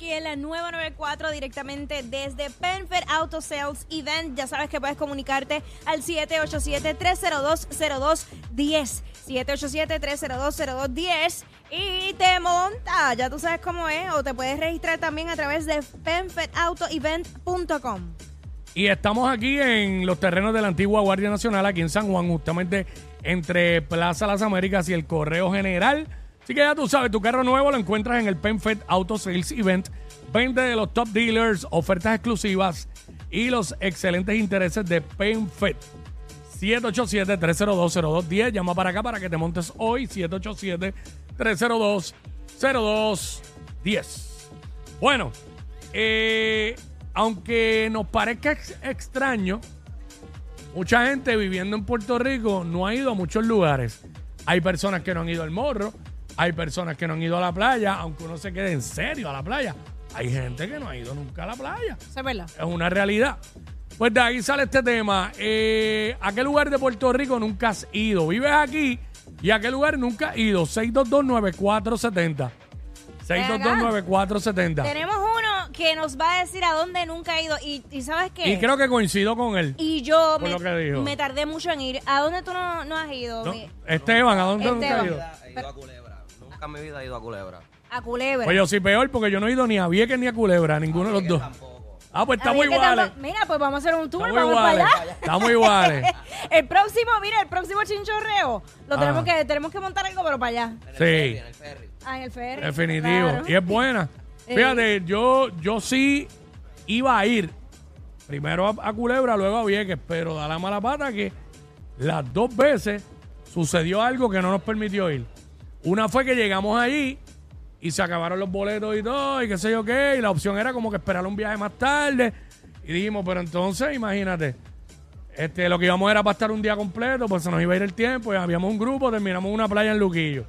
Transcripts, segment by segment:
Quickie en la nueva 94 directamente desde Penfer Auto Sales Event. Ya sabes que puedes comunicarte al 787-302-0210. 787-302-0210 y te monta. Ya tú sabes cómo es. O te puedes registrar también a través de penferautoevent.com. Y estamos aquí en los terrenos de la antigua Guardia Nacional, aquí en San Juan, justamente entre Plaza Las Américas y el Correo General. Así que ya tú sabes, tu carro nuevo lo encuentras en el PenFed Auto Sales Event. Vende de los top dealers, ofertas exclusivas y los excelentes intereses de PenFed. 787-302-0210. Llama para acá para que te montes hoy. 787-302-0210. Bueno, eh, aunque nos parezca ex- extraño, mucha gente viviendo en Puerto Rico no ha ido a muchos lugares. Hay personas que no han ido al morro, hay personas que no han ido a la playa, aunque uno se quede en serio a la playa. Hay gente que no ha ido nunca a la playa. Eso es verdad. Es una realidad. Pues de ahí sale este tema. Eh, ¿A qué lugar de Puerto Rico nunca has ido? ¿Vives aquí? ¿Y a qué lugar nunca has ido? 6229470. 6229470. Tenemos uno que nos va a decir a dónde nunca ha ido. Y, y ¿sabes qué? Y creo que coincido con él. Y yo me, lo que dijo. me tardé mucho en ir. ¿A dónde tú no, no has ido? No, Esteban, ¿a dónde nunca has Esteban. ido? He ido a Culebra. Nunca en mi vida he ido a Culebra. A Culebra. Pues yo soy peor porque yo no he ido ni a Vieques ni a Culebra, a ninguno de los dos. Tampoco. Ah, pues estamos ver, ¿qué iguales. Mira, pues vamos a hacer un tour. Estamos vamos para iguales. allá. Estamos iguales. el próximo, mira, el próximo chinchorreo. Lo Ah. tenemos que tenemos que montar algo, pero para allá. En el Sí. ferry, en el ferry. Ah, en el ferry. Definitivo. Claro. Y es buena. Eh. Fíjate, yo, yo sí iba a ir primero a, a Culebra, luego a Vieques, pero da la mala pata que las dos veces sucedió algo que no nos permitió ir. Una fue que llegamos allí y se acabaron los boletos y todo, y qué sé yo qué, y la opción era como que esperar un viaje más tarde. Y dijimos, pero entonces, imagínate, este, lo que íbamos era para estar un día completo, pues se nos iba a ir el tiempo, y habíamos un grupo, terminamos una playa en Luquillo.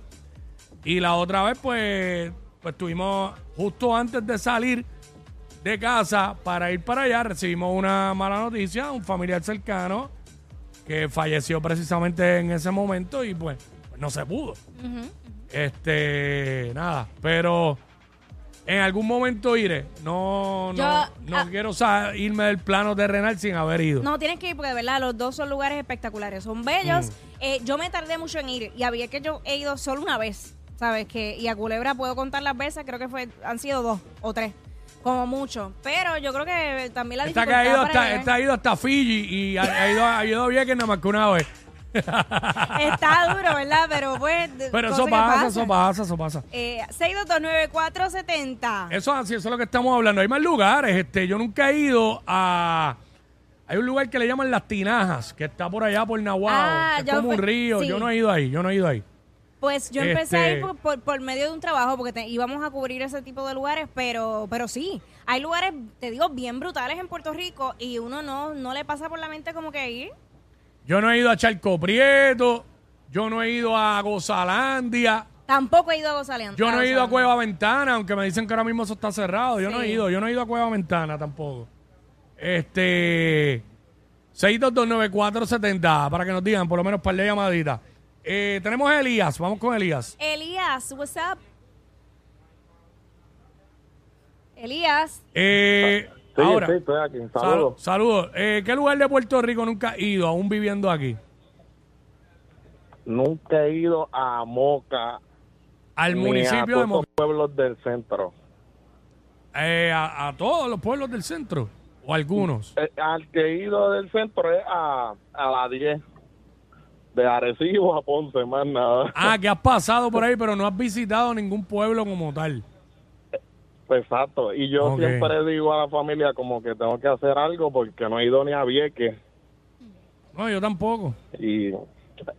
Y la otra vez, pues, pues estuvimos justo antes de salir de casa para ir para allá, recibimos una mala noticia, un familiar cercano que falleció precisamente en ese momento y pues no se pudo. Este, nada, pero en algún momento iré. No, no, Yo- no ah. quiero irme del plano terrenal sin haber ido. No, tienes que ir porque de verdad los dos son lugares espectaculares, son bellos. Mm. Eh, yo me tardé mucho en ir y había que yo he ido solo una vez, ¿sabes? que Y a Culebra puedo contar las veces, creo que fue han sido dos o tres, como mucho. Pero yo creo que también la Esta que ha dificultad ido hasta, esta ha ido hasta Fiji y ha, ha ido, ha ido a Vieques nada más que una vez. Está duro, ¿verdad? Pero pues... Pero eso pasa, pasan. eso pasa, eso pasa. Eh, 6229470. Eso es así, eso es lo que estamos hablando. Hay más lugares. Este, yo nunca he ido a. Hay un lugar que le llaman Las Tinajas, que está por allá por Nahuatl. Ah, es como un río. sí. Yo no he ido ahí, yo no he ido ahí. Pues yo empecé a ir Este- por, por- por medio de un trabajo porque te- íbamos a cubrir ese tipo de lugares, pero pero sí, hay lugares, te digo, bien brutales en Puerto Rico y uno no, no le pasa por la mente como que ir. Yo no he ido a Charco Prieto. Yo no he ido a Gozalandia. Tampoco he ido a Gozaleán. Yo no he ido a Cueva Ventana, aunque me dicen que ahora mismo eso está cerrado. Yo no he ido, yo no he ido a Cueva Ventana tampoco. Este. 6229470, para que nos digan por lo menos un par de llamaditas. Eh, tenemos a Elías, vamos con Elías. Elías, what's up? Elías, Eh, Sí, ahora, sí, estoy aquí. sal- Saludos. saludos. Eh, ¿Qué lugar de Puerto Rico nunca has ido, aún viviendo aquí? Nunca he ido a Moca. Al ni a municipio de todos los pueblos del centro. eh, a, a todos los pueblos del centro, o algunos. Eh, al que he ido del centro es a, a la 10. De Arecibo a Ponce, más nada. Ah, que has pasado por ahí, pero no has visitado ningún pueblo como tal. Exacto. Y yo siempre digo a la familia como que tengo que hacer algo porque no he ido ni a Vieques. No, yo tampoco. Y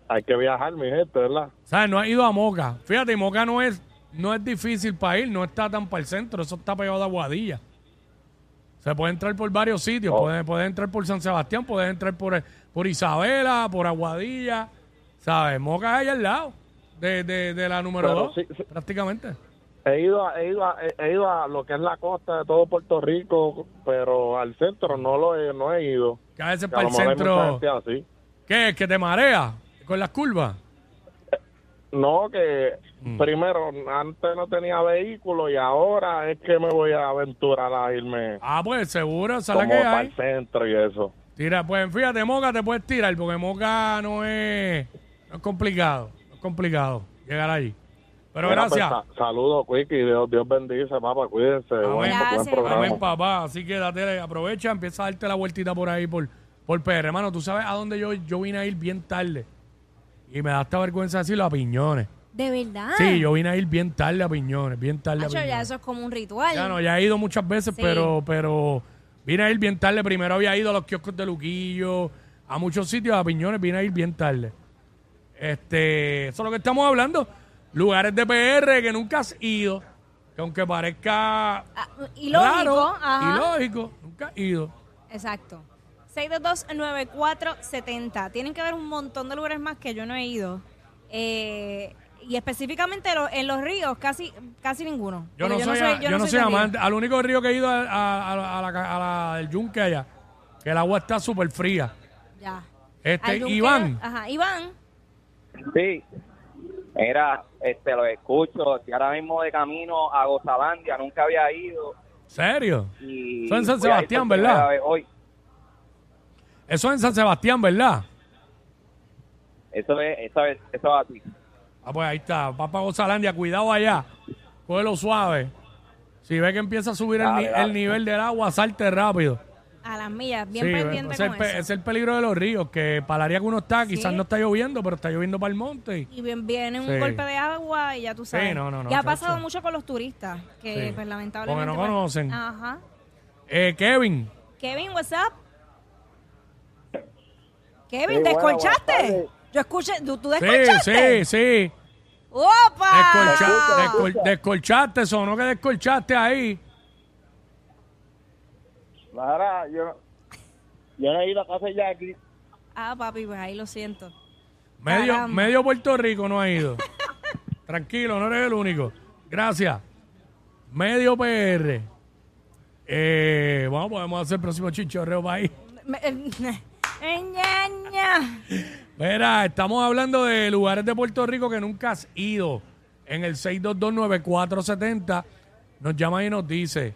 hay que viajar, mi gente, ¿verdad? ¿Sabes? No has ido a Moca. Fíjate, Moca no es, no es difícil para ir, no está tan para el centro, eso está pegado a Aguadilla. Se puede entrar por varios sitios, Oh. puedes puede entrar por San Sebastián, puedes entrar por, por Isabela, por Aguadilla, ¿sabes? Moca es ahí al lado de, de, de la número Pero 2, sí, sí. prácticamente. He ido, a, he, ido a, he- ido a lo que es la costa de todo Puerto Rico, pero al centro no lo he, no he ido. A para el centro, así. ¿qué? ¿Que te marea con las curvas? No, que Mm. primero, antes no tenía vehículo y ahora es que me voy a aventurar a irme Ah, pues seguro, esa es la como que para hay. el centro y eso. Tira, pues fíjate, Moca te puedes tirar, porque Moca no es, no es complicado, no es complicado llegar allí. Pero Mira, gracias. pues, sa- saludos, Quickie. Dios, Dios bendice, papá. Cuídense. Buen, buen Gracias. programa. Amén, papá. Así que date, aprovecha, empieza a darte la vueltita por ahí, por, por PR. Hermano, tú sabes a dónde yo, yo vine a ir bien tarde. Y me da esta vergüenza decirlo a Piñones. ¿De verdad? Sí, yo vine a ir bien tarde a Piñones, bien tarde a Nacho, ya Piñones. eso es como un ritual. Ya no, ya he ido muchas veces, Sí. pero, pero vine a ir bien tarde. Primero había ido a los kioscos de Luquillo, a muchos sitios, a Piñones, vine a ir bien tarde. Este, eso es lo que estamos hablando. Lugares de PR que nunca has ido, que aunque parezca Ah, y lógico, raro ajá. y lógico, nunca has ido. Exacto. 622-9470. Tienen que haber un montón de lugares más que yo no he ido. Eh, y específicamente lo- en los ríos, casi casi ninguno. Yo no soy, a- yo no soy amante. Al único río que he ido a, a- a la, a la- a la del Yunque allá, que el agua está súper fría. Ya. Este, Iván. Ajá, Iván. Sí. Mira, este, lo escucho. Estoy ahora mismo de camino a Gozalandia. Nunca había ido. ¿Serio? Y Eso en San Sebastián, ¿verdad? Hoy. Eso es en San Sebastián, ¿verdad? Eso es, eso es, eso es así. Ah, pues ahí está. Papá Gozalandia, cuidado allá. Cógelo suave. Si ve que empieza a subir el, dale. el nivel del agua, salte rápido. A las millas, bien Sí, pendiente es el, con pe- eso. es el peligro de los ríos, que para el área que uno está, quizás no está lloviendo, pero está lloviendo para el monte. y- Y bien, viene un Sí. golpe de agua y ya tú sabes. no, no, no, y ha chacho. pasado mucho con los turistas, que Sí. pues lamentablemente... Porque no pues, conocen. Ajá. Eh, Kevin, Kevin, what's up? Kevin, Sí, buenas tardes. Yo escuché, ¿tú, tú sí, descolchaste? sí, sí. ¡Opa! Descolcha- descol- descolchaste, sonó que descolchaste ahí. Ahora, yo, yo no he ido a casa ya aquí. Ah, papi, pues ahí lo siento. Medio, Caramba. medio Puerto Rico no ha ido. Tranquilo, no eres el único. Gracias. Medio PR. Eh, bueno, podemos hacer el próximo chichorreo para ahí. Me- eh. Mira, estamos hablando de lugares de Puerto Rico que nunca has ido. En el 6229470 nos llama y nos dice,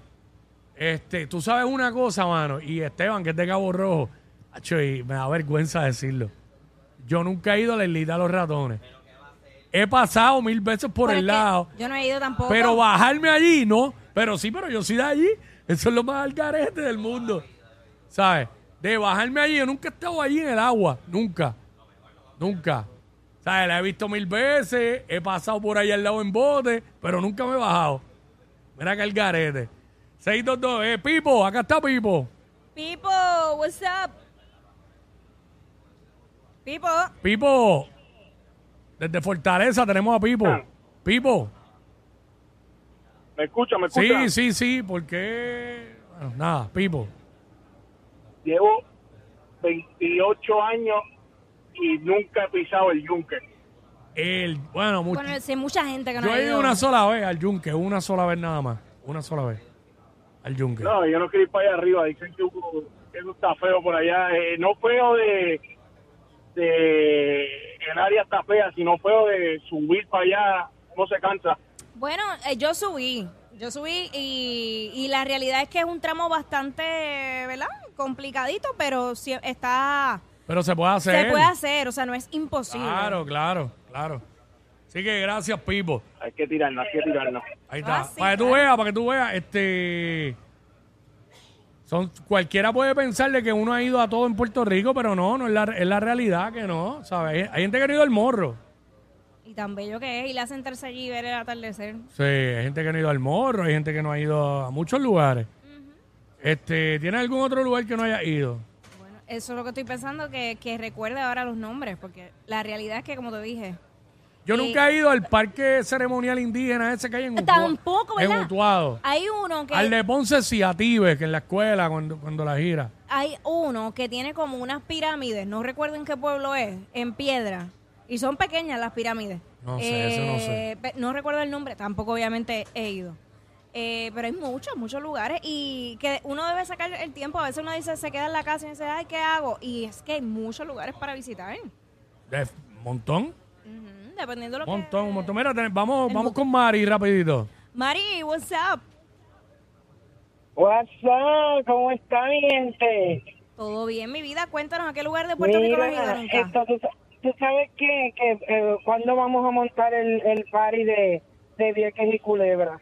este, tú sabes una cosa, mano, y Esteban, que es de Cabo Rojo, acho, y me da vergüenza decirlo. Yo nunca he ido a la islita de los ratones. He pasado mil veces por Pero el es que lado, Yo no he ido tampoco. pero bajarme allí, no. Pero sí, pero yo soy de allí. Eso es lo más algarete del mundo. ¿Sabes? De bajarme allí. Yo nunca he estado allí en el agua. Nunca. Nunca. ¿Sabes? La he visto mil veces. He pasado por ahí al lado en bote. Pero nunca me he bajado. Mira que algarete. 622. Eh, Pipo. Acá está Pipo. Pipo, what's up? Pipo. Pipo. Desde Fortaleza tenemos a Pipo. Pipo. ¿Me escucha? ¿Me escucha? Sí, sí, sí. Porque... Bueno, nada. Pipo. Llevo 28 años y nunca he pisado el yunque. El, bueno, mucho. Bueno, sí, hay mucha gente que no Yo ha he ido ido. una sola vez al yunque, una sola vez nada más. Una sola vez. Al yunque. No, yo no quiero ir para allá arriba. Dicen que, eso está feo por allá. Eh, no feo de, de... El área está fea, sino feo de subir para allá. No se cansa. Bueno, eh, yo subí. Yo subí y, y la realidad es que es un tramo bastante, ¿verdad? Complicadito, pero sí está... Pero se puede hacer. Se puede hacer, o sea, no es imposible. Claro, claro, claro. Así que gracias, Pipo. Hay que tirarnos, hay que tirarnos. Ahí está. Ah, sí, para que tú claro. veas, para que tú veas, este. Son, cualquiera puede pensar de que uno ha ido a todo en Puerto Rico, pero no, no es la, es la realidad que no, ¿sabes? Hay gente que no ha ido al morro. Y tan bello que es, y le hacen sentarse allí y ver el atardecer. Sí, hay gente que no ha ido al morro, hay gente que no ha ido a muchos lugares. Este, ¿Tiene algún otro lugar que no haya ido? Bueno, Eso es lo que estoy pensando, que, que recuerde ahora los nombres, porque la realidad es que, como te dije, Yo nunca he ido al parque ceremonial indígena ese que hay en Utuado. Tampoco, En ¿verdad? Utuado. hay uno que Al de Ponce Tibes, que en la escuela cuando, cuando la gira. hay uno que tiene como unas pirámides, no recuerdo en qué pueblo es, en piedra. Y son pequeñas las pirámides. No sé, ese no sé. Eh, No recuerdo el nombre, tampoco obviamente he ido. Eh, pero hay muchos, muchos lugares y que uno debe sacar el tiempo. A veces uno dice, se queda en la casa y dice, ay, ¿qué hago? Y es que hay muchos lugares para visitar. De un montón, Ujú, dependiendo de lo montón, que... un montón. Mira, ten- vamos, vamos con Mari rapidito. Mari, what's up? What's up? ¿Cómo está mi gente? Todo bien, mi vida. Cuéntanos a qué lugar de Puerto Rico no has ido Mira, nunca. esto, tú, sa- tú sabes que, que eh, cuándo vamos a montar el, el party de, de Vieques y Culebra.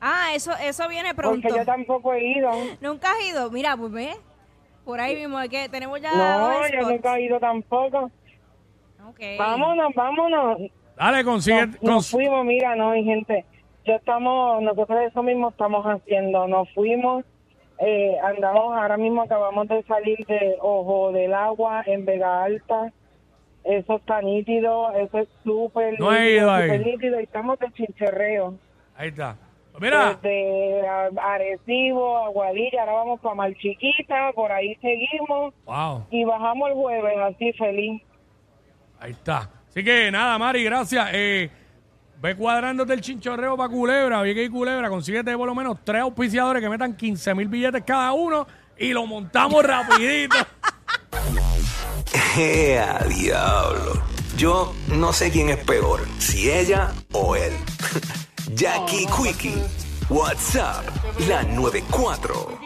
Ah, eso, eso viene pronto. Porque yo tampoco he ido. ¿Nunca has ido? Mira, pues ve. Por ahí mismo, es que tenemos ya No, yo nunca he ido tampoco. Vámonos, vámonos. Dale, consigue. Nos, fuimos, mira, no, mi gente. Yo estamos, nosotros eso mismo estamos haciendo. Nos fuimos, eh, andamos, ahora mismo acabamos de salir de Ojo del Agua en Vega Alta. Eso está nítido, eso es súper No he nítido, ido ahí. súper nítido. Y estamos de chincherreo. Ahí está. Pues Mira, Desde Arecibo, Aguadilla, ahora vamos para Mar Chiquita, por ahí seguimos. wow, Y bajamos el jueves, así feliz. Ahí está. Así que nada, Mari, gracias. Eh, ve cuadrándote el chinchorreo para Culebra, vi que hay Culebra, consíguete por lo menos tres auspiciadores que metan 15 mil billetes cada uno y lo montamos rapidito. ¡Ea, diablo! Yo no sé quién es peor, si ella o él. Jackie Quickie, WhatsApp, la 94.